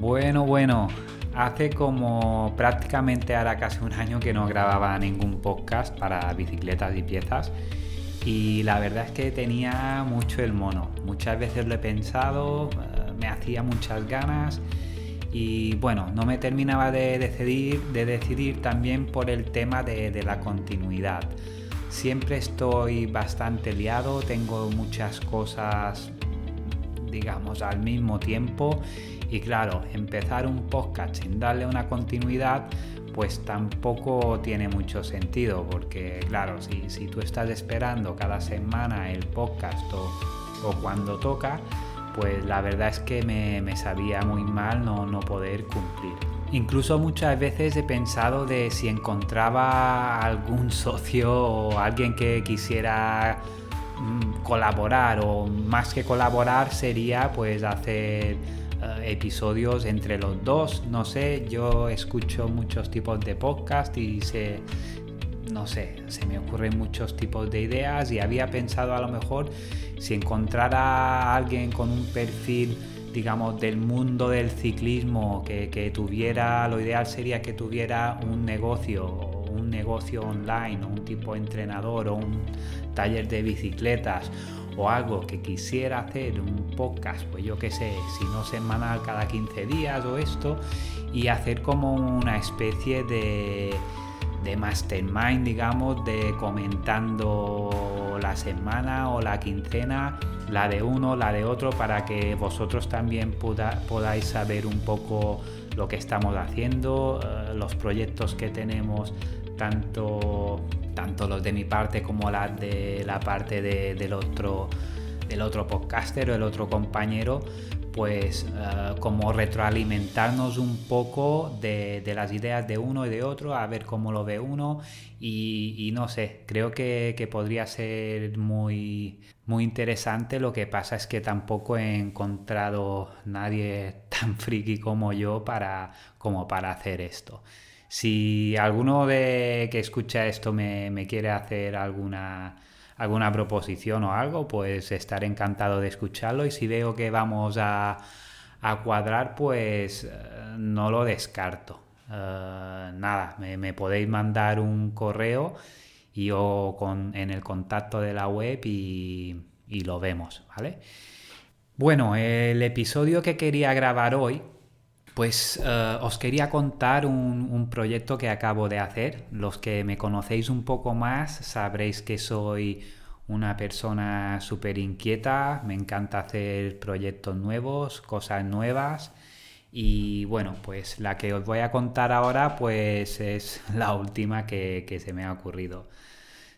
Bueno, bueno, hace como prácticamente ahora casi un año que no grababa ningún podcast para bicicletas y piezas y la verdad es que tenía mucho el mono. Muchas veces lo he pensado, eh, me hacía muchas ganas y bueno, no me terminaba de decidir, de decidir también por el tema de, de la continuidad. Siempre estoy bastante liado, tengo muchas cosas digamos al mismo tiempo y claro, empezar un podcast sin darle una continuidad, pues tampoco tiene mucho sentido, porque claro, si, tú estás esperando cada semana el podcast o, cuando toca, pues la verdad es que me, sabía muy mal no, no poder cumplir. Incluso muchas veces he pensado de si encontraba algún socio o alguien que quisiera mm, colaborar o más que colaborar sería pues hacer eh, episodios entre los dos. No sé, yo escucho muchos tipos de podcast y se, no sé, se me ocurren muchos tipos de ideas y había pensado a lo mejor si encontrara alguien con un perfil digamos del mundo del ciclismo que, que tuviera lo ideal sería que tuviera un negocio un negocio online un tipo de entrenador o un taller de bicicletas o algo que quisiera hacer un podcast, pues yo qué sé, si no semanal cada 15 días o esto, y hacer como una especie de, de mastermind, digamos, de comentando la semana o la quincena, la de uno, la de otro, para que vosotros también podáis saber un poco lo que estamos haciendo, eh, los proyectos que tenemos, tanto tanto los de mi parte como las de la parte del, otro, del otro podcaster o el otro compañero, pues eh, como retroalimentarnos un poco de, las ideas de uno y de otro, a ver cómo lo ve uno y, no sé, creo que, que, podría ser muy, muy interesante, lo que pasa es que tampoco he encontrado nadie tan friki como yo para, como para hacer esto. Si alguno de que escucha esto me, quiere hacer alguna, alguna proposición o algo, pues estaré encantado de escucharlo y si veo que vamos a, cuadrar, pues eh, no lo descarto. Eh, nada, me, podéis mandar un correo y yo con, en el contacto de la web y, y lo vemos, ¿vale? Bueno, el episodio que quería grabar hoy pues eh, os quería contar un, proyecto que acabo de hacer. Los que me conocéis un poco más sabréis que soy una persona súper inquieta, me encanta hacer proyectos nuevos, cosas nuevas. Y bueno, pues la que os voy a contar ahora pues es la última que se me ha ocurrido.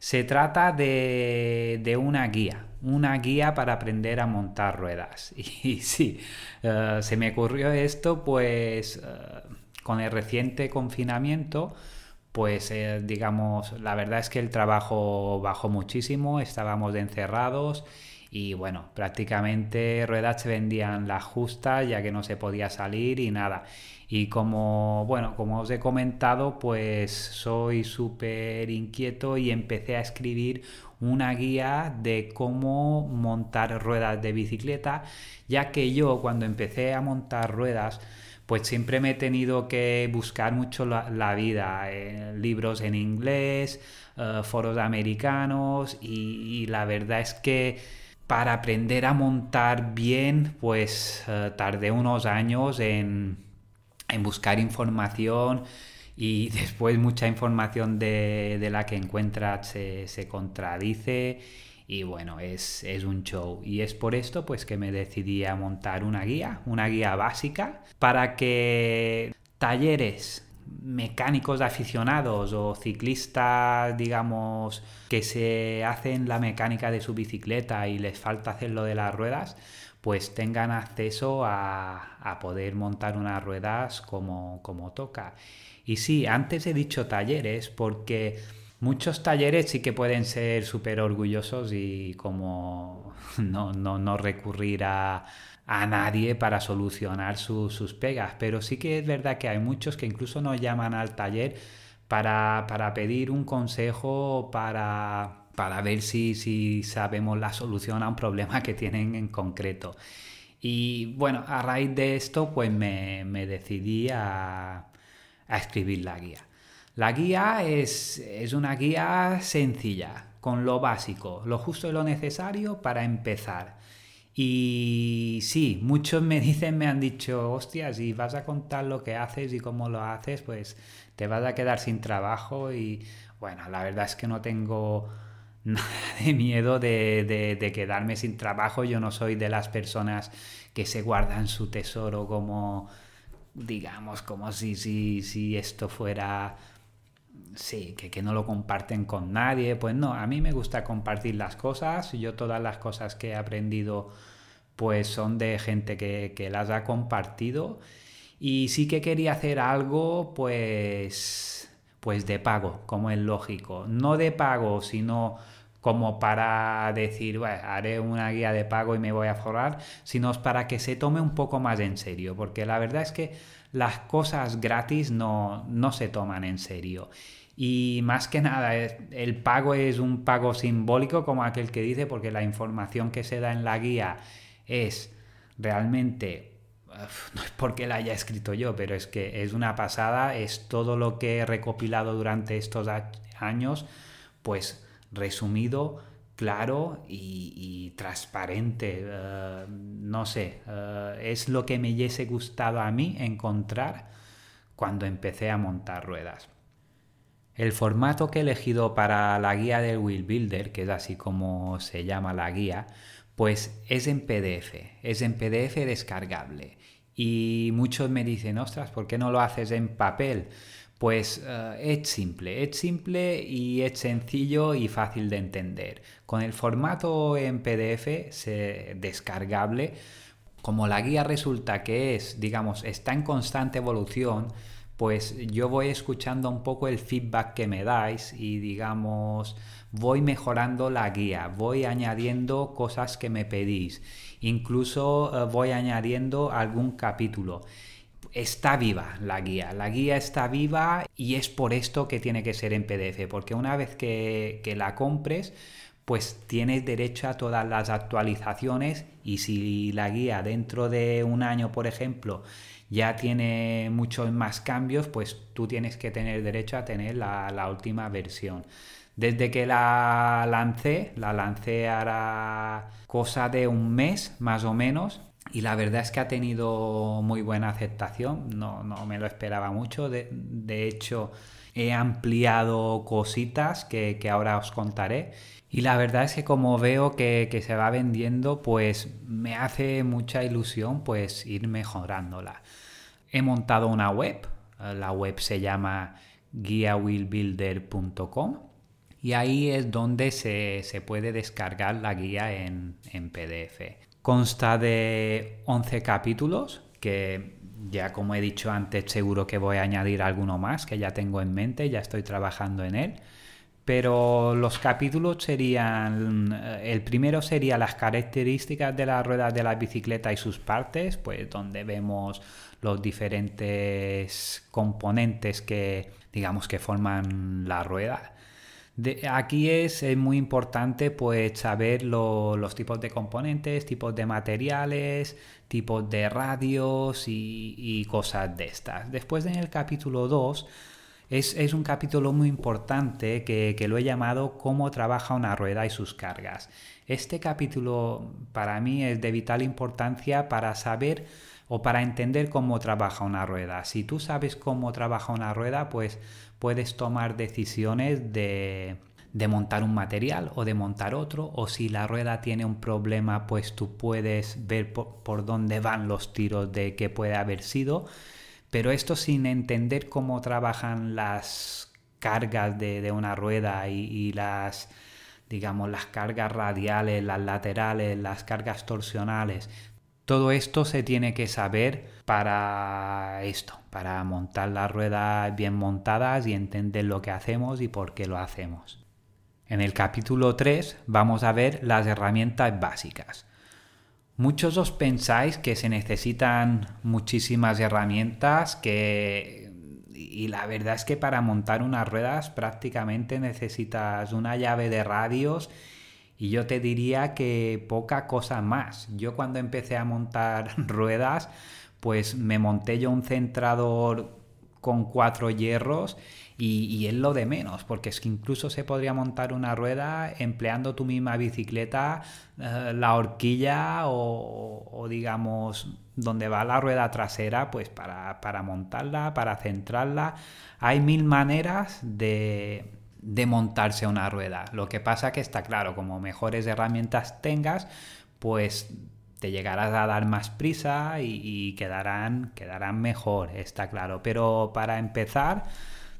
Se trata de, una guía, una guía para aprender a montar ruedas. Y, sí, eh, se me ocurrió esto pues eh, con el reciente confinamiento, pues eh, digamos, la verdad es que el trabajo bajó muchísimo, estábamos encerrados y bueno, prácticamente ruedas se vendían las justas ya que no se podía salir y nada. Y como, bueno, como os he comentado, pues soy súper inquieto y empecé a escribir una guía de cómo montar ruedas de bicicleta, ya que yo cuando empecé a montar ruedas, pues siempre me he tenido que buscar mucho la, vida, eh, libros en inglés, eh, foros americanos y, la verdad es que para aprender a montar bien, pues eh, tardé unos años en en buscar información y después mucha información de, la que encuentras se, contradice y bueno, es, un show. Y es por esto pues que me decidí a montar una guía, una guía básica, para que talleres mecánicos aficionados o ciclistas, digamos, que se hacen la mecánica de su bicicleta y les falta hacer lo de las ruedas, pues tengan acceso a, poder montar unas ruedas como, como toca. Y sí, antes he dicho talleres porque muchos talleres sí que pueden ser súper orgullosos y como no, no, recurrir a, nadie para solucionar sus pegas. Pero sí que es verdad que hay muchos que incluso nos llaman al taller para, para pedir un consejo, para para ver si, sabemos la solución a un problema que tienen en concreto. Y bueno, a raíz de esto, pues me, decidí a, escribir la guía. La guía es, es una guía sencilla, con lo básico, lo justo y lo necesario para empezar. Y sí, muchos me dicen, me han dicho, hostia, si vas a contar lo que haces y cómo lo haces, pues te vas a quedar sin trabajo y bueno, la verdad es que no tengo nada de miedo de, quedarme sin trabajo. Yo no soy de las personas que se guardan su tesoro como, digamos, como si, si, si esto fuera sí, que, que, no lo comparten con nadie. Pues no, a mí me gusta compartir las cosas. Yo todas las cosas que he aprendido pues son de gente que, que las ha compartido. Y sí que quería hacer algo pues, pues de pago, como es lógico. No de pago, sino como para decir, bueno, haré una guía de pago y me voy a forrar, sino para que se tome un poco más en serio, porque la verdad es que las cosas gratis no, no se toman en serio. Y más que nada, el pago es un pago simbólico, como aquel que dice, porque la información que se da en la guía es realmente, no es porque la haya escrito yo, pero es que es una pasada, es todo lo que he recopilado durante estos años, pues resumido, claro y, transparente. Eh, no sé, eh, es lo que me hubiese gustado a mí encontrar cuando empecé a montar ruedas. El formato que he elegido para la guía del Wheel Builder, que es así como se llama la guía, pues es en PDF, es en PDF descargable. Y muchos me dicen, ostras, ¿por qué no lo haces en papel? Pues eh, es simple, es simple y es sencillo y fácil de entender. Con el formato en PDF se, descargable, como la guía resulta que es, digamos, está en constante evolución, pues yo voy escuchando un poco el feedback que me dais y digamos, voy mejorando la guía, voy añadiendo cosas que me pedís, incluso eh, voy añadiendo algún capítulo. Está viva la guía, la guía está viva y es por esto que tiene que ser en PDF, porque una vez que, que la compres, pues tienes derecho a todas las actualizaciones y si la guía dentro de un año, por ejemplo, ya tiene muchos más cambios, pues tú tienes que tener derecho a tener la, última versión. Desde que la lancé, la lancé hará cosa de un mes más o menos, y la verdad es que ha tenido muy buena aceptación, no, me lo esperaba mucho, de, hecho he ampliado cositas que, ahora os contaré. Y la verdad es que como veo que, se va vendiendo, pues me hace mucha ilusión pues ir mejorándola he montado una web, la web se llama guiawillbuilder.com y ahí es donde se, puede descargar la guía en, PDF. Consta de 11 capítulos que ya como he dicho antes seguro que voy a añadir alguno más que ya tengo en mente, ya estoy trabajando en él. Pero los capítulos serían, eh, el primero sería las características de las ruedas de la bicicleta y sus partes, pues donde vemos los diferentes componentes que digamos que forman la rueda. Aquí es, muy importante pues saber los tipos de componentes, tipos de materiales, tipos de radios y, cosas de estas. Después en el capítulo 2 es, un capítulo muy importante que, que, lo he llamado Cómo trabaja una rueda y sus cargas. Este capítulo para mí es de vital importancia para saber o para entender cómo trabaja una rueda. Si tú sabes cómo trabaja una rueda, pues puedes tomar decisiones de, montar un material o de montar otro, o si la rueda tiene un problema, pues tú puedes ver por, dónde van los tiros de qué puede haber sido. Pero esto sin entender cómo trabajan las cargas de, una rueda y, las digamos las cargas radiales, las laterales, las cargas torsionales, todo esto se tiene que saber para esto, para montar las ruedas bien montadas y entender lo que hacemos y por qué lo hacemos. En el capítulo 3 vamos a ver las herramientas básicas. Muchos os pensáis que se necesitan muchísimas herramientas que y la verdad es que para montar unas ruedas prácticamente necesitas una llave de radios Y yo te diría que poca cosa más. Yo cuando empecé a montar ruedas, pues me monté yo un centrador con cuatro hierros y, es lo de menos, porque es que incluso se podría montar una rueda empleando tu misma bicicleta, eh, la horquilla o, digamos donde va la rueda trasera, pues para, para montarla, para centrarla. Hay mil maneras de, de montarse una rueda. Lo que pasa que está claro, como mejores herramientas tengas, pues te llegarás a dar más prisa y, quedarán, quedarán mejor, está claro. Pero para empezar,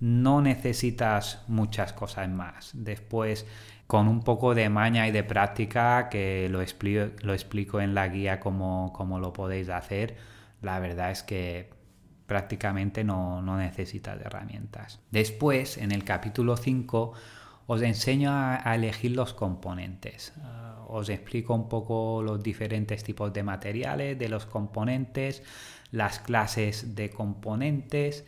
no necesitas muchas cosas más. Después, con un poco de maña y de práctica, que lo explico, lo explico en la guía como, lo podéis hacer, la verdad es que prácticamente no, no necesitas herramientas. Después, en el capítulo 5, os enseño a, elegir los componentes. Ah, os explico un poco los diferentes tipos de materiales, de los componentes, las clases de componentes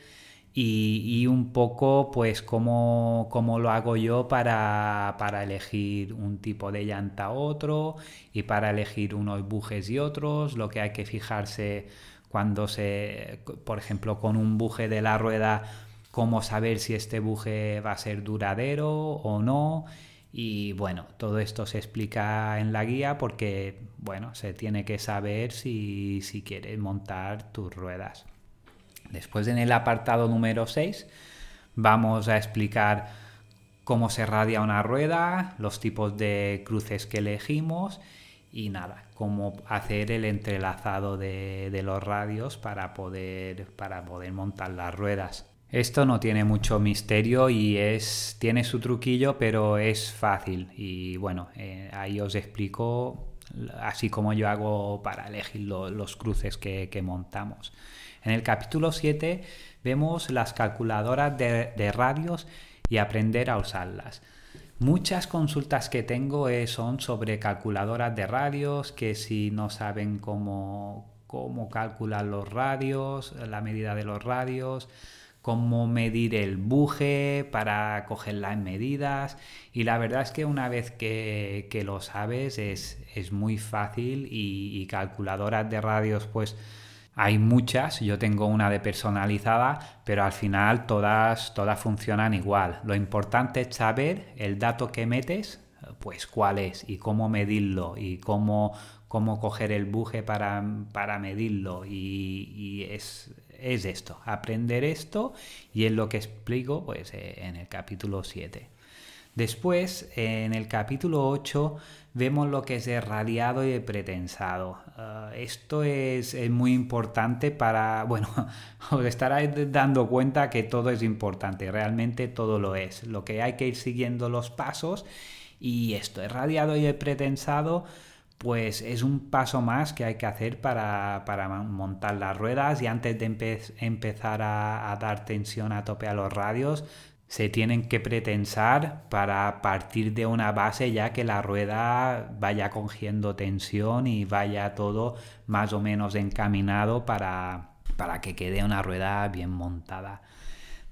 y, un poco pues cómo, lo hago yo para, elegir un tipo de llanta u otro y para elegir unos bujes y otros, lo que hay que fijarse cuando se, por ejemplo, con un buje de la rueda cómo saber si este buje va a ser duradero o no. Y bueno, todo esto se explica en la guía porque, bueno, se tiene que saber si, si quieres montar tus ruedas. Después en el apartado número 6 vamos a explicar cómo se radia una rueda, los tipos de cruces que elegimos y nada, cómo hacer el entrelazado de, de los radios para poder, para poder montar las ruedas. Esto no tiene mucho misterio y es tiene su truquillo, pero es fácil. Y bueno, eh, ahí os explico así como yo hago para elegir los cruces que, montamos. En el capítulo 7 vemos las calculadoras de, radios y aprender a usarlas. Muchas consultas que tengo eh, son sobre calculadoras de radios, que si no saben cómo, cómo calcular los radios, la medida de los radios, cómo medir el buje para coger las medidas. Y la verdad es que una vez que, lo sabes es, muy fácil y, calculadoras de radios pues hay muchas, yo tengo una de personalizada, pero al final todas, todas funcionan igual. Lo importante es saber el dato que metes, pues cuál es y cómo medirlo y cómo, cómo coger el buje para, medirlo. Y es, es esto, aprender esto y es lo que explico pues, eh, en el capítulo 7. Después, en el capítulo 8, vemos lo que es el radiado y el pretensado. Ah, esto es, muy importante para, bueno, os estaréis dando cuenta que todo es importante, realmente todo lo es. Lo que hay que ir siguiendo los pasos y esto, el radiado y pretensado pues es un paso más que hay que hacer para, montar las ruedas y antes de empezar a, dar tensión a tope a los radios, se tienen que pretensar para partir de una base ya que la rueda vaya cogiendo tensión y vaya todo más o menos encaminado para, para que quede una rueda bien montada.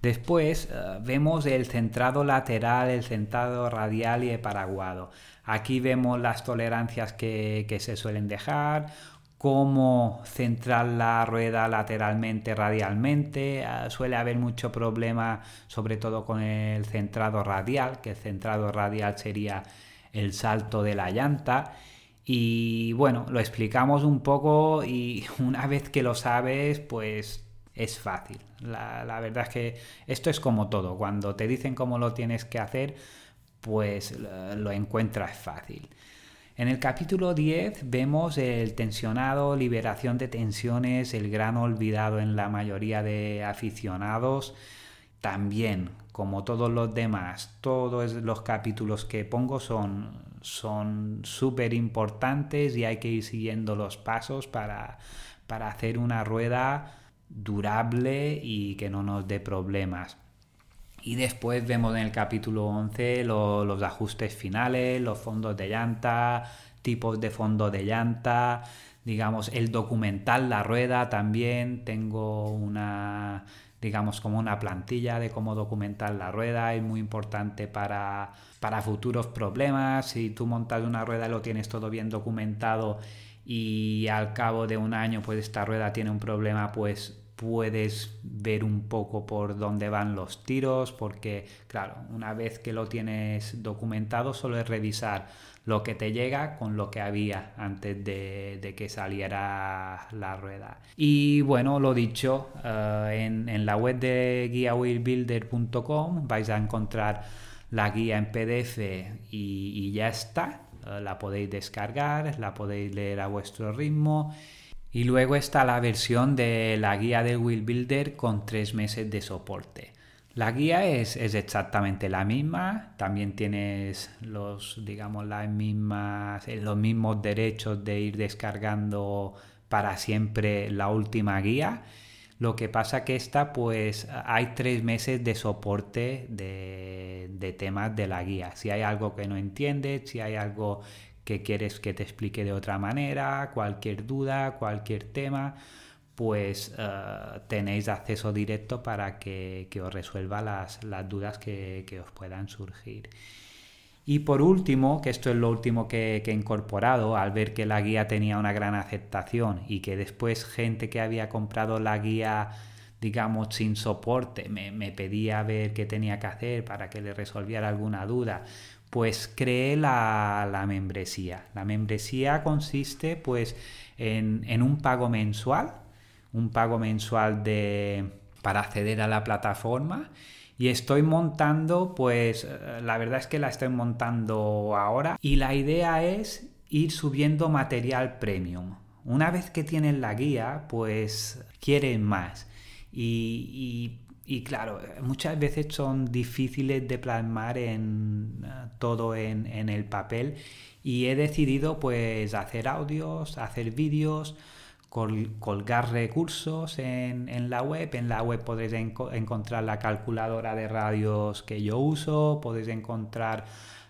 Después eh, vemos el centrado lateral, el centrado radial y el paraguado. Aquí vemos las tolerancias que, se suelen dejar, cómo centrar la rueda lateralmente, radialmente. Ah, suele haber mucho problema, sobre todo con el centrado radial, que el centrado radial sería el salto de la llanta. Y bueno, lo explicamos un poco y una vez que lo sabes, pues es fácil. La, la verdad es que esto es como todo. Cuando te dicen cómo lo tienes que hacer, pues lo encuentras fácil. En el capítulo 10 vemos el tensionado, liberación de tensiones, el gran olvidado en la mayoría de aficionados. También, como todos los demás, todos los capítulos que pongo son súper importantes y hay que ir siguiendo los pasos para, para hacer una rueda durable y que no nos dé problemas. Y después vemos en el capítulo 11 los ajustes finales, los fondos de llanta, tipos de fondo de llanta, digamos, el documental La Rueda también. Tengo una digamos, como una plantilla de cómo documentar la rueda, es muy importante para, para futuros problemas, si tú montas una rueda y lo tienes todo bien documentado y al cabo de un año pues esta rueda tiene un problema, pues puedes ver un poco por dónde van los tiros, porque claro, una vez que lo tienes documentado solo es revisar lo que te llega con lo que había antes de, que saliera la rueda. Y bueno, lo dicho, eh, en, la web de guiawheelbuilder.com vais a encontrar la guía en PDF y, ya está. La podéis descargar, la podéis leer a vuestro ritmo. Y luego está la versión de la guía de Wheel Builder con tres meses de soporte. La guía es, exactamente la misma, también tienes los, digamos, las mismas, eh, los mismos derechos de ir descargando para siempre la última guía. Lo que pasa que esta, pues hay tres meses de soporte de, de temas de la guía. Si hay algo que no entiendes, si hay algo que quieres que te explique de otra manera, cualquier duda, cualquier tema, pues eh, tenéis acceso directo para que, os resuelva las, dudas que, os puedan surgir. Y por último, que esto es lo último que, he incorporado, al ver que la guía tenía una gran aceptación y que después gente que había comprado la guía, digamos, sin soporte, me, pedía ver qué tenía que hacer para que le resolviera alguna duda, pues creé la, membresía. La membresía consiste pues en, en un pago mensual un pago mensual de, para acceder a la plataforma. Y estoy montando, pues eh, la verdad es que la estoy montando ahora. Y la idea es ir subiendo material premium. Una vez que tienen la guía, pues quieren más. Y, claro, muchas veces son difíciles de plasmar en eh, todo en, en el papel. Y he decidido pues hacer audios, hacer vídeos colgar recursos en, la web. En la web podéis encontrar la calculadora de radios que yo uso, podéis encontrar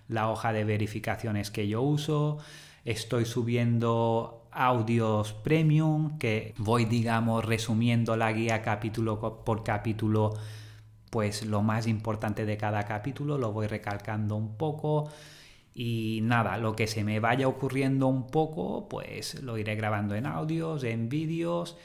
la hoja de verificaciones que yo uso. Estoy subiendo audios premium que voy, digamos, resumiendo la guía capítulo por capítulo, pues lo más importante de cada capítulo, lo voy recalcando un poco. Y nada, lo que se me vaya ocurriendo un poco, pues lo iré grabando en audios, en vídeos.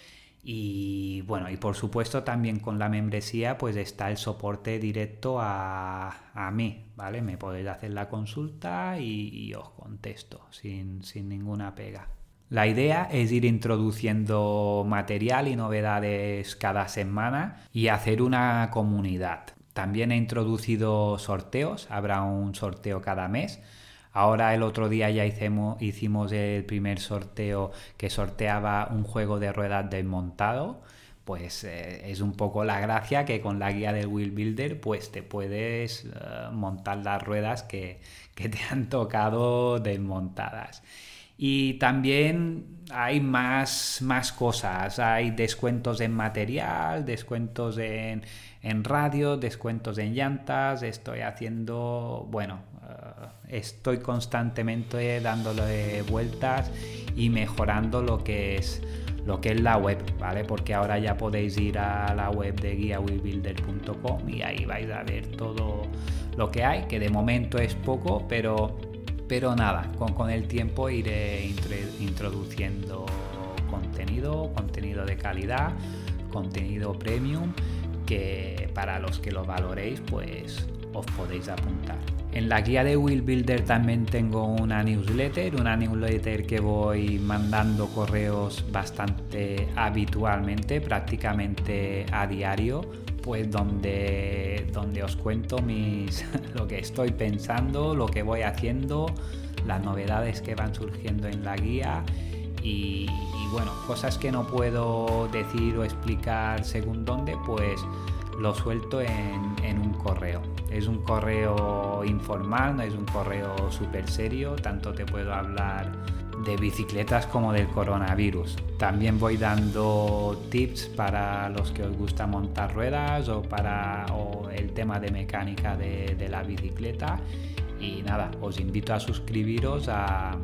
Y bueno, y por supuesto también con la membresía pues está el soporte directo a, mí, ¿vale? Me podéis hacer la consulta y, os contesto sin, sin ninguna pega. La idea es ir introduciendo material y novedades cada semana y hacer una comunidad. También he introducido sorteos, habrá un sorteo cada mes Ahora el otro día ya hicimos, el primer sorteo que sorteaba un juego de ruedas desmontado. Pues eh, es un poco la gracia que con la guía del Wheel Builder pues te puedes eh, montar las ruedas que, que te han tocado desmontadas. Y también hay más, más cosas, hay descuentos en material, descuentos en, en radio, descuentos en llantas, estoy haciendo, bueno, estoy constantemente dándole vueltas y mejorando lo que es lo que es la web, ¿vale? Porque ahora ya podéis ir a la web de guiawillbuilder.com y ahí vais a ver todo lo que hay, que de momento es poco, pero, pero nada, con, con el tiempo iré introduciendo contenido, contenido de calidad, contenido premium, que para los que lo valoréis, pues os podéis apuntar. En la guía de Wheel Builder también tengo una newsletter, una newsletter que voy mandando correos bastante habitualmente, prácticamente a diario, pues donde, donde os cuento mis, lo que estoy pensando, lo que voy haciendo, las novedades que van surgiendo en la guía y, bueno, cosas que no puedo decir o explicar según dónde, pues lo suelto en, un correo. Es un correo informal, no es un correo súper serio, tanto te puedo hablar de bicicletas como del coronavirus. También voy dando tips para los que os gusta montar ruedas o para el tema de mecánica de, la bicicleta. Y nada, os invito a suscribiros a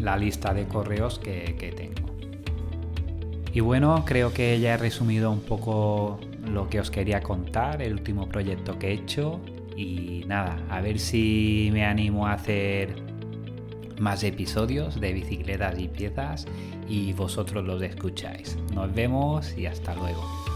la lista de correos que tengo. Y bueno, creo que ya he resumido un poco lo que os quería contar, el último proyecto que he hecho y nada, a ver si me animo a hacer más episodios de bicicletas y piezas y vosotros los escucháis. Nos vemos y hasta luego.